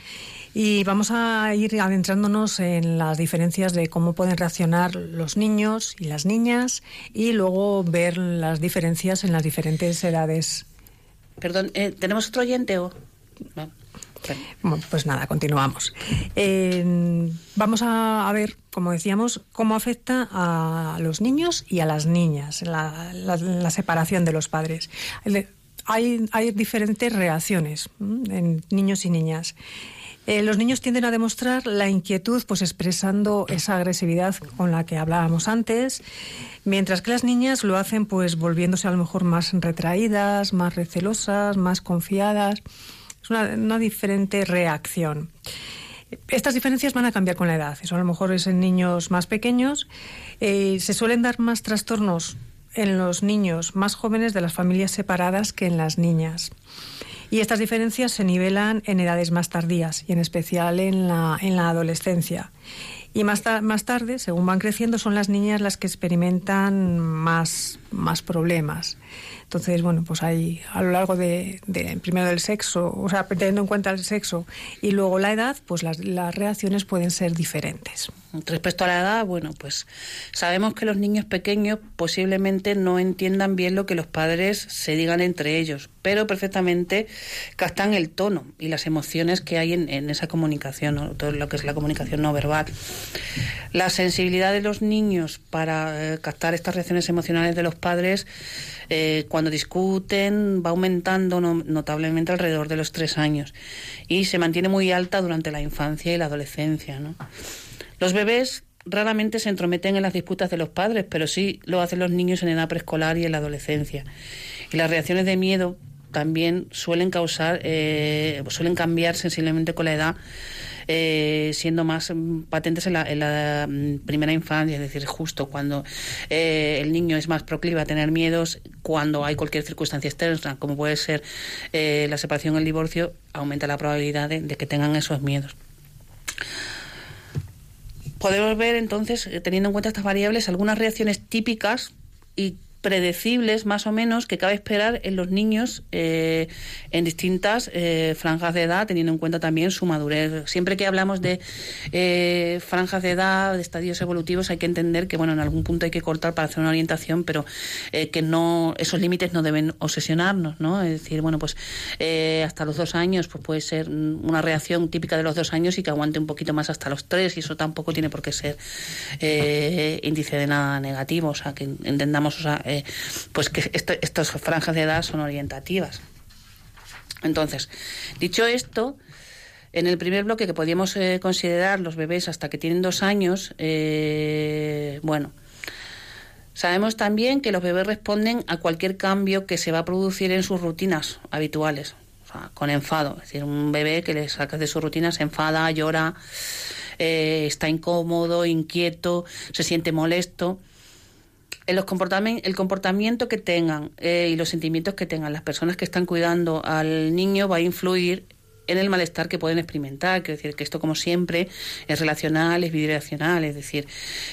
Y vamos a ir adentrándonos en las diferencias de cómo pueden reaccionar los niños y las niñas y luego ver las diferencias en las diferentes edades. Perdón, eh, ¿tenemos otro oyente o...? Pues nada, continuamos. vamos a, ver, como decíamos, cómo afecta a los niños y a las niñas la, separación de los padres. Hay, diferentes reacciones en niños y niñas. Eh, los niños tienden a demostrar la inquietud, pues expresando esa agresividad con la que hablábamos antes, mientras que las niñas lo hacen, pues volviéndose a lo mejor más retraídas, más recelosas, más confiadas una, diferente reacción. Estas diferencias van a cambiar con la edad. Eso a lo mejor es en niños más pequeños. Eh, se suelen dar más trastornos en los niños más jóvenes de las familias separadas que en las niñas. Y estas diferencias se nivelan en edades más tardías y en especial en la, en la adolescencia. Y más, más tarde, según van creciendo, son las niñas las que experimentan más, más problemas. Entonces, bueno, pues hay a lo largo de, primero del sexo, o sea, teniendo en cuenta el sexo y luego la edad, pues las, las reacciones pueden ser diferentes. Respecto a la edad, bueno, pues sabemos que los niños pequeños posiblemente no entiendan bien lo que los padres se digan entre ellos, pero perfectamente captan el tono y las emociones que hay en, esa comunicación, todo lo que es la comunicación no verbal. La sensibilidad de los niños para eh, captar estas reacciones emocionales de los padres Eh, cuando discuten va aumentando notablemente alrededor de los tres años y se mantiene muy alta durante la infancia y la adolescencia. ¿no? Los bebés raramente se entrometen en las disputas de los padres, pero sí lo hacen los niños en edad preescolar y en la adolescencia. Y las reacciones de miedo también suelen causar, eh, suelen cambiar sensiblemente con la edad, eh, siendo más mm, patentes en la, mm, primera infancia, es decir, justo cuando eh, el niño es más proclive a tener miedos, cuando hay cualquier circunstancia externa, como puede ser la separación o el divorcio, aumenta la probabilidad de que tengan esos miedos. Podemos ver entonces, teniendo en cuenta estas variables, algunas reacciones típicas y predecibles más o menos que cabe esperar en los niños eh, en distintas eh, franjas de edad, teniendo en cuenta también su madurez. Siempre que hablamos de eh, franjas de edad, de estadios evolutivos, hay que entender que bueno, en algún punto hay que cortar para hacer una orientación, pero que no esos límites no deben obsesionarnos, ¿no? Es decir, bueno, pues hasta los dos años pues puede ser una reacción típica de los dos años y que aguante un poquito más hasta los tres y eso tampoco tiene por qué ser índice de nada negativo, o sea, que entendamos, eh, pues que estas franjas de edad son orientativas. Entonces, dicho esto, en el primer bloque que podíamos eh, considerar los bebés hasta que tienen dos años, eh, bueno, sabemos también que los bebés responden a cualquier cambio que se va a producir en sus rutinas habituales, con enfado. Es decir, un bebé que le sacas de su rutina se enfada, llora, está incómodo, inquieto, se siente molesto el comportamiento que tengan eh, y los sentimientos que tengan las personas que están cuidando al niño va a influir en el malestar que pueden experimentar. Quiero decir que esto, como siempre, es relacional, es bidireccional. Es decir,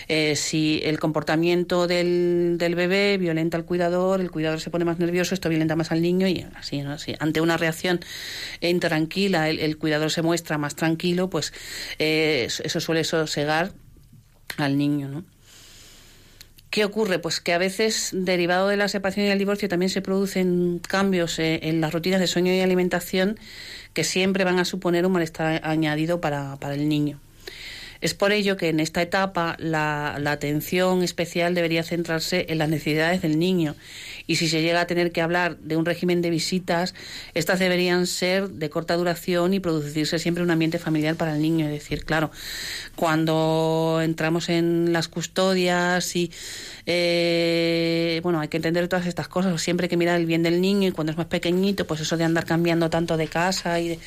eh, si el comportamiento del, del, bebé violenta al cuidador, el cuidador se pone más nervioso, esto violenta más al niño y así, ¿no? Si ante una reacción intranquila el, cuidador se muestra más tranquilo, pues eh, eso suele sosegar al niño, ¿no? ¿Qué ocurre? Pues que a veces, derivado de la separación y el divorcio, también se producen cambios eh, en las rutinas de sueño y alimentación que siempre van a suponer un malestar añadido para, para el niño. Es por ello que en esta etapa la, atención especial debería centrarse en las necesidades del niño y si se llega a tener que hablar de un régimen de visitas, estas deberían ser de corta duración y producirse siempre un ambiente familiar para el niño. Es decir, claro, cuando entramos en las custodias y eh, bueno, hay que entender todas estas cosas. Siempre hay que mirar el bien del niño y cuando es más pequeñito, pues eso de andar cambiando tanto de casa y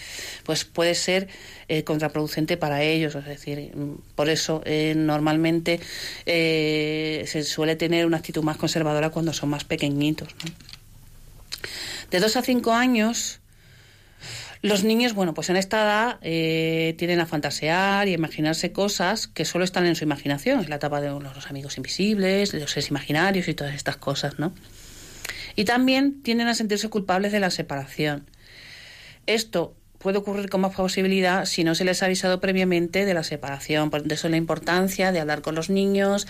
pues puede ser eh, contraproducente para ellos. Es decir, por eso eh, normalmente eh, se suele tener una actitud más conservadora cuando son más pequeñitos. De dos a cinco años, los niños, bueno, pues en esta edad tienden a fantasear y a imaginarse cosas que solo están en su imaginación. Es la etapa de los amigos invisibles, de los seres imaginarios y todas estas cosas, ¿no? Y también tienden a sentirse culpables de la separación. Esto puede ocurrir con más posibilidad si no se les ha avisado previamente de la separación. Por eso la importancia de hablar con los niños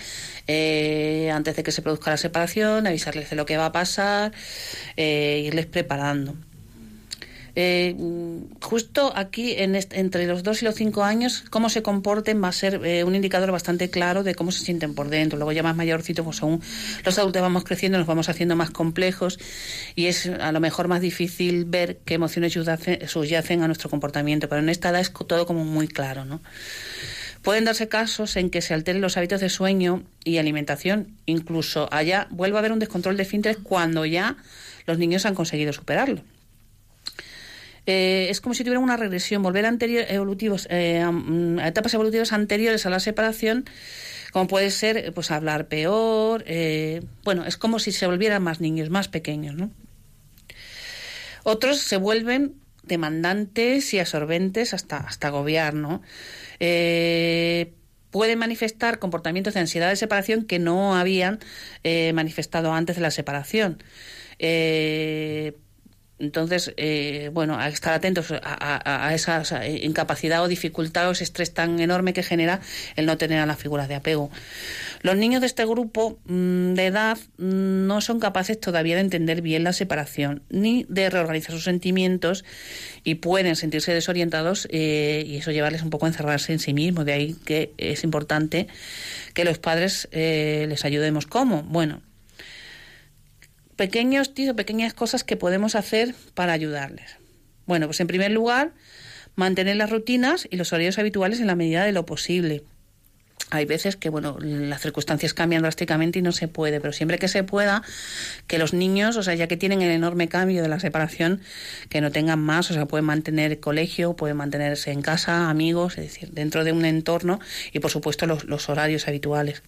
eh, antes de que se produzca la separación, avisarles de lo que va a pasar, eh, irles preparando. Eh, justo aquí, en entre los dos y los cinco años, cómo se comporten va a ser eh, un indicador bastante claro de cómo se sienten por dentro. Luego ya más mayorcito, pues aún los adultos vamos creciendo, nos vamos haciendo más complejos y es a lo mejor más difícil ver qué emociones subyacen a nuestro comportamiento, pero en esta edad es todo como muy claro, ¿no? Pueden darse casos en que se alteren los hábitos de sueño y alimentación, incluso allá vuelva a haber un descontrol de fintres cuando ya los niños han conseguido superarlo. Eh, es como si tuvieran una regresión, volver a, evolutivos, eh, mm, etapas evolutivas anteriores a la separación, como puede ser pues hablar peor, eh, bueno, es como si se volvieran más niños, más pequeños, ¿no? Otros se vuelven demandantes y absorbentes hasta, hasta agobiar, ¿no? pueden manifestar comportamientos de ansiedad de separación que no habían manifestado antes de la separación. Eh, entonces, eh, bueno, a estar atentos a, esa, incapacidad o dificultad o ese estrés tan enorme que genera el no tener a las figuras de apego. Los niños de este grupo mm, de edad mm, no son capaces todavía de entender bien la separación ni de reorganizar sus sentimientos y pueden sentirse desorientados eh, y eso llevarles un poco a encerrarse en sí mismos. De ahí que es importante que los padres eh, les ayudemos. ¿Cómo? Bueno, pequeños o pequeñas cosas que podemos hacer para ayudarles. Bueno, pues en primer lugar, mantener las rutinas y los horarios habituales en la medida de lo posible hay veces que bueno las circunstancias cambian drásticamente y no se puede pero siempre que se pueda que los niños o sea ya que tienen el enorme cambio de la separación que no tengan más o sea pueden mantener colegio pueden mantenerse en casa amigos es decir dentro de un entorno y por supuesto los horarios habituales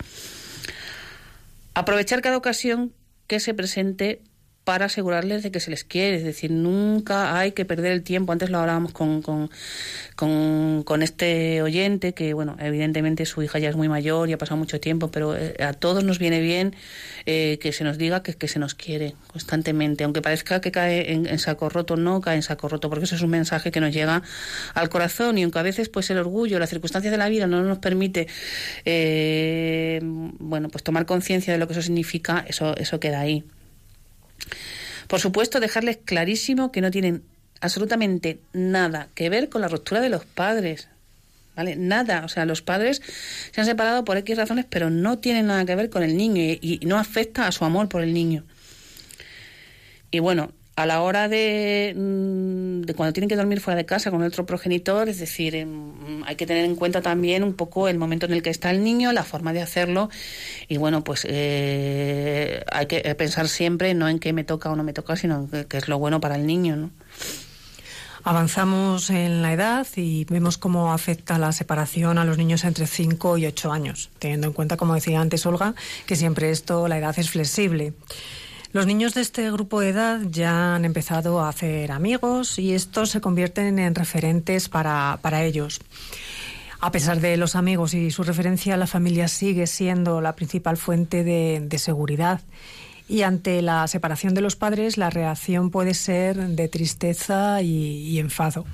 aprovechar cada ocasión que se presente para asegurarles de que se les quiere. Es decir, nunca hay que perder el tiempo. Antes lo hablábamos con, con, con, este oyente, que, bueno, evidentemente su hija ya es muy mayor y ha pasado mucho tiempo, pero eh, a todos nos viene bien eh, que se nos diga que, que, se nos quiere constantemente. Aunque parezca que cae en, saco roto, no cae en saco roto, porque eso es un mensaje que nos llega al corazón y aunque a veces pues el orgullo, las circunstancias de la vida no nos permite, eh, bueno, pues tomar conciencia de lo que eso significa, eso, eso queda ahí. Por supuesto, dejarles clarísimo que no tienen absolutamente nada que ver con la ruptura de los padres. ¿Vale? Nada. O sea, los padres se han separado por X razones, pero no tienen nada que ver con el niño y, y no afecta a su amor por el niño. Y bueno, a la hora mm, de, cuando tienen que dormir fuera de casa con otro progenitor, es decir, em, hay que tener en cuenta también un poco el momento en el que está el niño, la forma de hacerlo y bueno, pues eh, hay que pensar siempre no en qué me toca o no me toca, sino en qué es lo bueno para el niño, ¿no? Avanzamos en la edad y vemos cómo afecta la separación a los niños entre 5 y 8 años, teniendo en cuenta, como decía antes Olga, que siempre esto, la edad es flexible. Los niños de este grupo de edad ya han empezado a hacer amigos y estos se convierten en referentes para, ellos. A pesar de los amigos y su referencia, la familia sigue siendo la principal fuente de, seguridad. Y ante la separación de los padres, la reacción puede ser de tristeza y enfado.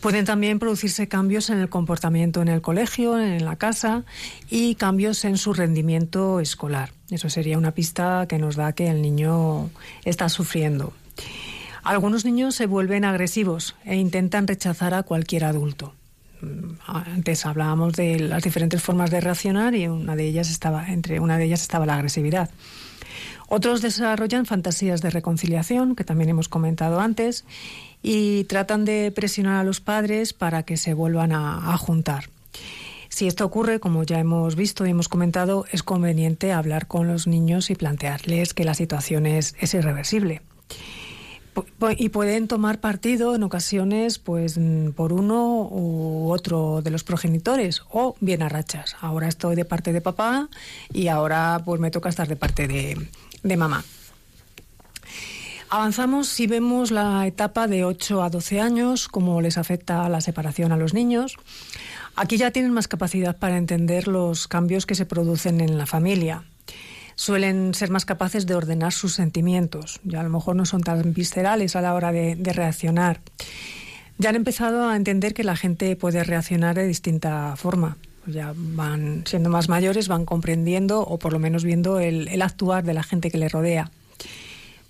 Pueden también producirse cambios en el comportamiento en el colegio, en la casa y cambios en su rendimiento escolar. Eso sería una pista que nos da que el niño está sufriendo. Algunos niños se vuelven agresivos e intentan rechazar a cualquier adulto. Mm, antes hablábamos de las diferentes formas de reaccionar y una de ellas estaba entre una de ellas estaba la agresividad. Otros desarrollan fantasías de reconciliación, que también hemos comentado antes, y tratan de presionar a los padres para que se vuelvan a, juntar. Si esto ocurre, como ya hemos visto y hemos comentado, es conveniente hablar con los niños y plantearles que la situación es, irreversible. Y pueden tomar partido en ocasiones pues por uno u otro de los progenitores o bien a rachas. Ahora estoy de parte de papá y ahora pues me toca estar de parte de mamá. Avanzamos si vemos la etapa de 8 a 12 años, cómo les afecta la separación a los niños. Aquí ya tienen más capacidad para entender los cambios que se producen en la familia. Suelen ser más capaces de ordenar sus sentimientos. Ya a lo mejor no son tan viscerales a la hora de, reaccionar. Ya han empezado a entender que la gente puede reaccionar de distinta forma. Ya van siendo más mayores, van comprendiendo o por lo menos viendo el actuar de la gente que le rodea.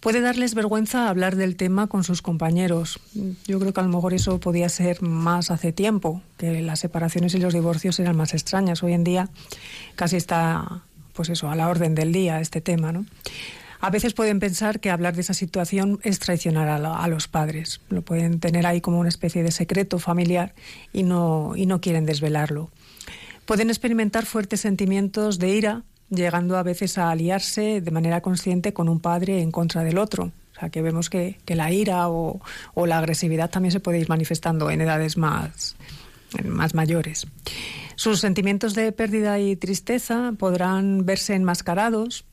Puede darles vergüenza hablar del tema con sus compañeros. Yo creo que a lo mejor eso podía ser más hace tiempo, que las separaciones y los divorcios eran más extrañas. Hoy en día casi está, pues eso, a la orden del día este tema, ¿no? A veces pueden pensar que hablar de esa situación es traicionar a, los padres. Lo pueden tener ahí como una especie de secreto familiar y no, y no quieren desvelarlo. Pueden experimentar fuertes sentimientos de ira, llegando a veces a aliarse de manera consciente con un padre en contra del otro. O sea, que vemos que, la ira o, la agresividad también se puede ir manifestando en edades más, más mayores. Sus sentimientos de pérdida y tristeza podrán verse enmascarados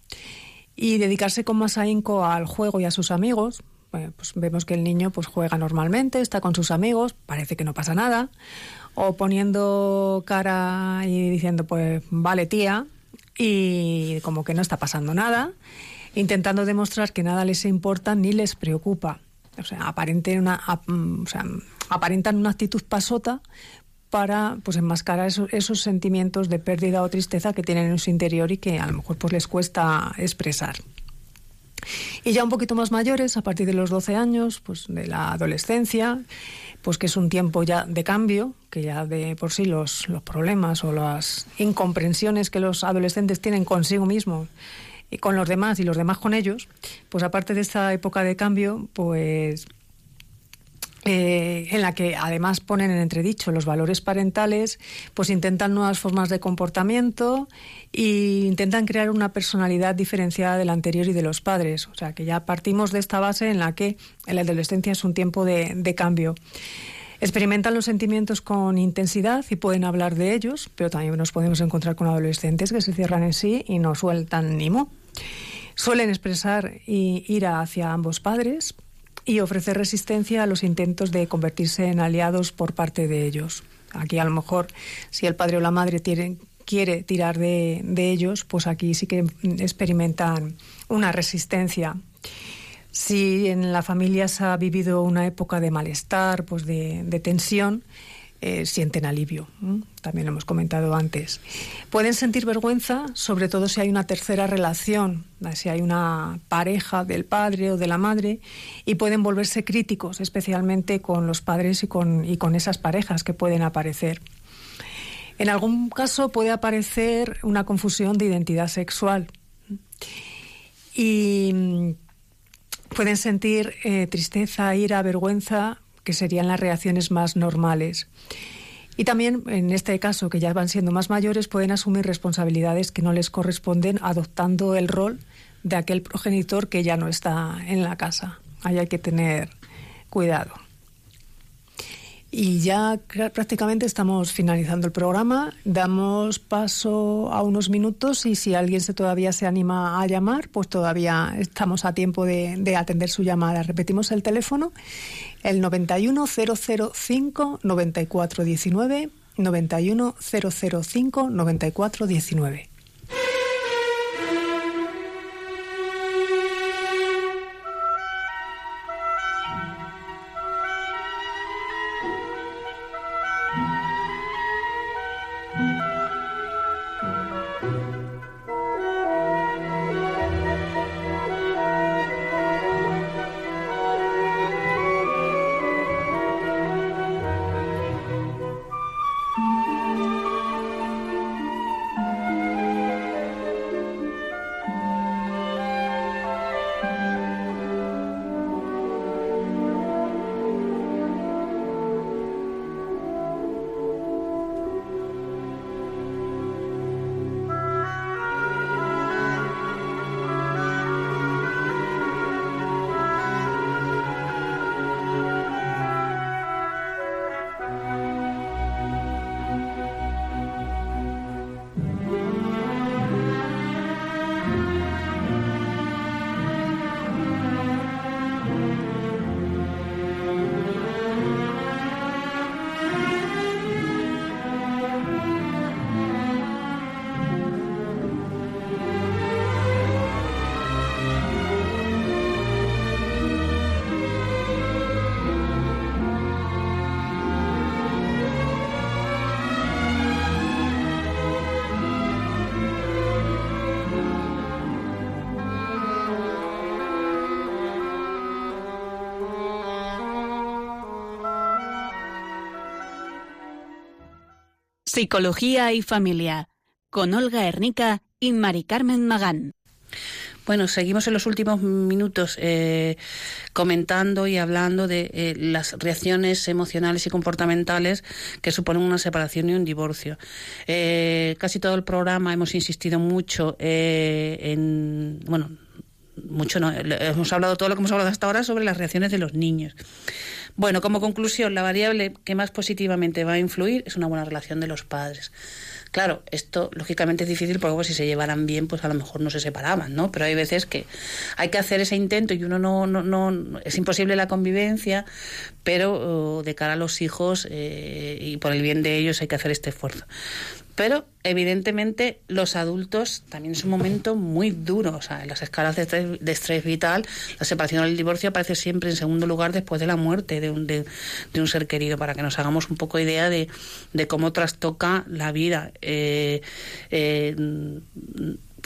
y dedicarse con más ahínco al juego y a sus amigos. pues vemos que el niño pues juega normalmente, está con sus amigos, parece que no pasa nada, o poniendo cara y diciendo pues vale tía, y como que no está pasando nada, intentando demostrar que nada les importa ni les preocupa. O sea, aparentan una, o sea, aparentan una actitud pasota para pues enmascarar esos, esos, sentimientos de pérdida o tristeza que tienen en su interior y que a lo mejor pues les cuesta expresar. Y ya un poquito más mayores, a partir de los 12 años, pues de la adolescencia, pues que es un tiempo ya de cambio, que ya de por sí los, los problemas o las incomprensiones que los adolescentes tienen consigo mismos y con los demás y los demás con ellos, pues aparte de esta época de cambio, pues eh, en la que además ponen en entredicho los valores parentales, pues intentan nuevas formas de comportamiento e intentan crear una personalidad diferenciada de la anterior y de los padres. O sea, que ya partimos de esta base en la que la adolescencia es un tiempo de, cambio. Experimentan los sentimientos con intensidad y pueden hablar de ellos, pero también nos podemos encontrar con adolescentes que se cierran en sí y no sueltan ni mo. Suelen expresar ira hacia ambos padres, y ofrecer resistencia a los intentos de convertirse en aliados por parte de ellos. Aquí a lo mejor si el padre o la madre quiere tirar de, ellos, pues aquí sí que experimentan una resistencia. Si en la familia se ha vivido una época de malestar, pues de, de tensión, eh, sienten alivio. También hemos comentado antes. Pueden sentir vergüenza, sobre todo si hay una tercera relación, si hay una pareja del padre o de la madre, y pueden volverse críticos, especialmente con los padres y con, y con esas parejas que pueden aparecer. En algún caso puede aparecer una confusión de identidad sexual. Y mm, pueden sentir eh, tristeza, ira, vergüenza que serían las reacciones más normales. Y también, en este caso, que ya van siendo más mayores, pueden asumir responsabilidades que no les corresponden adoptando el rol de aquel progenitor que ya no está en la casa. Ahí hay que tener cuidado. Y ya prácticamente estamos finalizando el programa. Damos paso a unos minutos y si alguien se todavía se anima a llamar, pues todavía estamos a tiempo de, de atender su llamada. Repetimos el teléfono, el 91005 9419 Psicología y Familia, con Olga Hernica y Mari Carmen Magán. Bueno, seguimos en los últimos minutos eh, comentando y hablando de eh, las reacciones emocionales y comportamentales que suponen una separación y un divorcio. Eh, casi todo el programa hemos insistido mucho en, bueno, mucho no, hemos hablado todo lo que hemos hablado hasta ahora sobre las reacciones de los niños. Bueno, como conclusión, la variable que más positivamente va a influir es una buena relación de los padres. Claro, esto lógicamente es difícil porque pues, si se llevaran bien, pues a lo mejor no se separaban, ¿no? Pero hay veces que hay que hacer ese intento y uno no, no, no es imposible la convivencia, pero oh, de cara a los hijos eh, y por el bien de ellos hay que hacer este esfuerzo. Pero evidentemente los adultos también es un momento muy duro. O sea, en las escalas de estrés, vital, la separación o el divorcio aparece siempre en segundo lugar después de la muerte de un, de, un ser querido, para que nos hagamos un poco idea de, de cómo trastoca la vida. Eh, eh,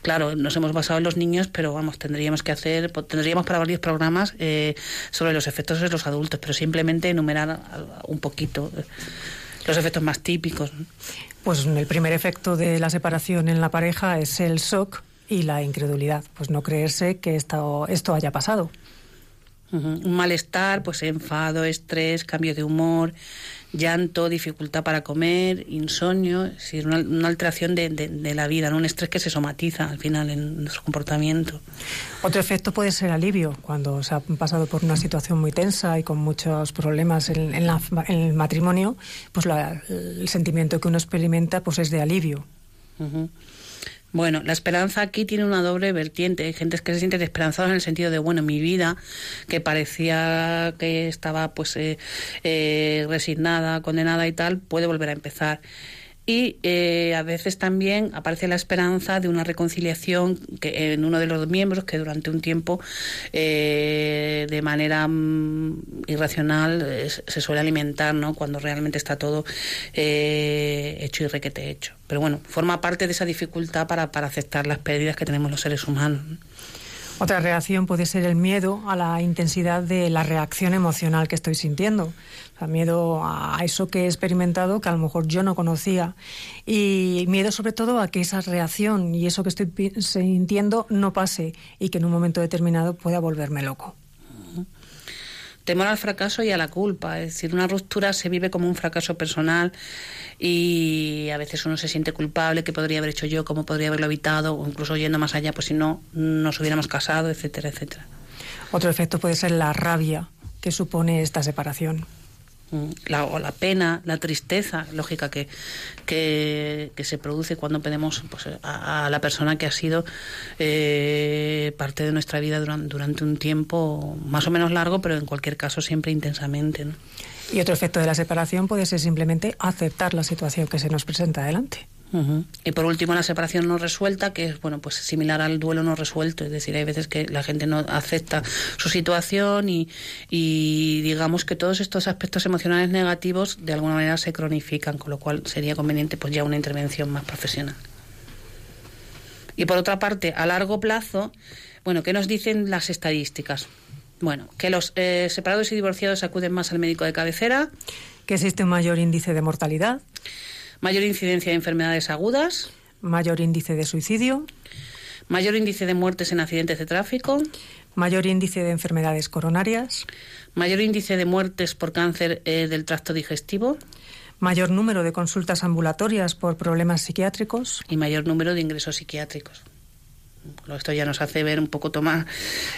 claro, nos hemos basado en los niños, pero vamos, tendríamos que hacer, tendríamos para varios programas eh, sobre los efectos de los adultos, pero simplemente enumerar un poquito los efectos más típicos. Pues el primer efecto de la separación en la pareja es el shock y la incredulidad, pues no creerse que esto, esto haya pasado. Un malestar, pues enfado, estrés, cambio de humor, llanto, dificultad para comer, insomnio, es decir, una, alteración de, de, la vida, ¿no? un estrés que se somatiza al final en nuestro comportamiento. Otro efecto puede ser alivio, cuando se ha pasado por una situación muy tensa y con muchos problemas en, en, el matrimonio, pues el sentimiento que uno experimenta pues es de alivio. Bueno, la esperanza aquí tiene una doble vertiente. Hay gente que se siente desesperanzada en el sentido de, bueno, mi vida, que parecía que estaba pues eh, eh, resignada, condenada y tal, puede volver a empezar y eh, a veces también aparece la esperanza de una reconciliación en uno de los miembros que durante un tiempo eh, de manera mm, irracional eh, se suele alimentar ¿no? cuando realmente está todo hecho y requete hecho. Pero bueno, forma parte de esa dificultad para, para aceptar las pérdidas que tenemos los seres humanos. Otra reacción puede ser el miedo a la intensidad de la reacción emocional que estoy sintiendo. O miedo a eso que he experimentado que a lo mejor yo no conocía. Y miedo sobre todo a que esa reacción y eso que estoy sintiendo no pase y que en un momento determinado pueda volverme loco temor al fracaso y a la culpa. Es decir, una ruptura se vive como un fracaso personal y a veces uno se siente culpable, qué podría haber hecho yo, cómo podría haberlo evitado, o incluso yendo más allá, pues si no nos hubiéramos casado, etcétera, etcétera. Otro efecto puede ser la rabia que supone esta separación. Mm, la, o la pena, la tristeza lógica que, que, se produce cuando perdemos pues, a, la persona que ha sido eh, parte de nuestra vida durante, un tiempo más o menos largo, pero en cualquier caso siempre intensamente. Y otro efecto de la separación puede ser simplemente aceptar la situación que se nos presenta adelante. Y por último, la separación no resuelta, que es bueno, pues similar al duelo no resuelto. Es decir, hay veces que la gente no acepta su situación y, y digamos que todos estos aspectos emocionales negativos de alguna manera se cronifican, con lo cual sería conveniente pues ya una intervención más profesional. Y por otra parte, a largo plazo, bueno, ¿qué nos dicen las estadísticas? Bueno, que los eh, separados y divorciados acuden más al médico de cabecera. Que existe un mayor índice de mortalidad mayor incidencia de enfermedades agudas, mayor índice de suicidio, mayor índice de muertes en accidentes de tráfico, mayor índice de enfermedades coronarias, mayor índice de muertes por cáncer eh, del tracto digestivo, mayor número de consultas ambulatorias por problemas psiquiátricos. Y mayor número de ingresos psiquiátricos esto ya nos hace ver un poco tomar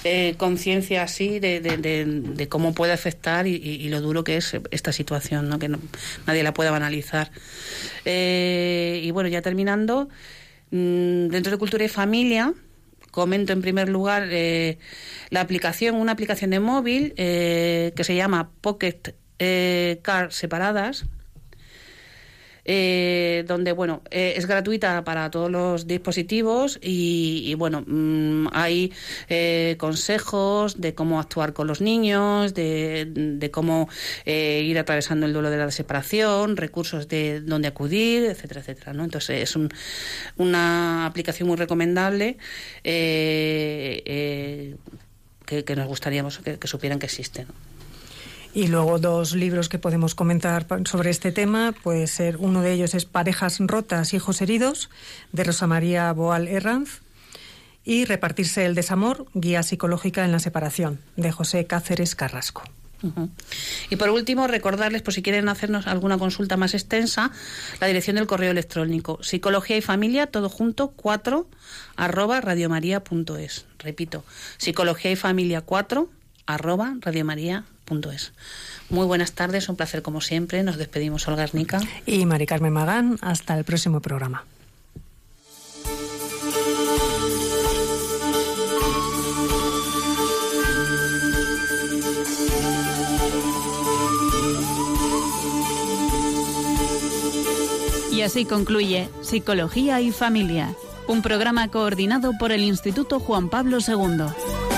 eh, conciencia así de, cómo puede afectar y, lo duro que es esta situación, ¿no? que nadie la pueda banalizar. Eh, y bueno, ya terminando, mm, dentro de cultura y familia, comento en primer lugar eh, la aplicación, una aplicación de móvil que se llama Pocket Car Separadas, eh, donde bueno eh, es gratuita para todos los dispositivos y, bueno mm, hay eh, consejos de cómo actuar con los niños de, cómo ir atravesando el duelo de la separación recursos de dónde acudir etcétera etcétera ¿no? entonces es una aplicación muy recomendable que, nos gustaría que, que supieran que existe y luego dos libros que podemos comentar sobre este tema, puede ser uno de ellos es Parejas rotas, hijos heridos, de Rosa María Boal Herranz, y Repartirse el desamor, guía psicológica en la separación, de José Cáceres Carrasco. Y por último, recordarles, por si quieren hacernos alguna consulta más extensa, la dirección del correo electrónico psicología y familia, todo junto, 4 arroba radiomaria.es. Repito, psicología y familia 4 arroba radiomaria.es. Muy buenas tardes, un placer como siempre. Nos despedimos Olga Arnica. Y Mari Carmen Magán. Hasta el próximo programa. Y así concluye Psicología y Familia, un programa coordinado por el Instituto Juan Pablo II.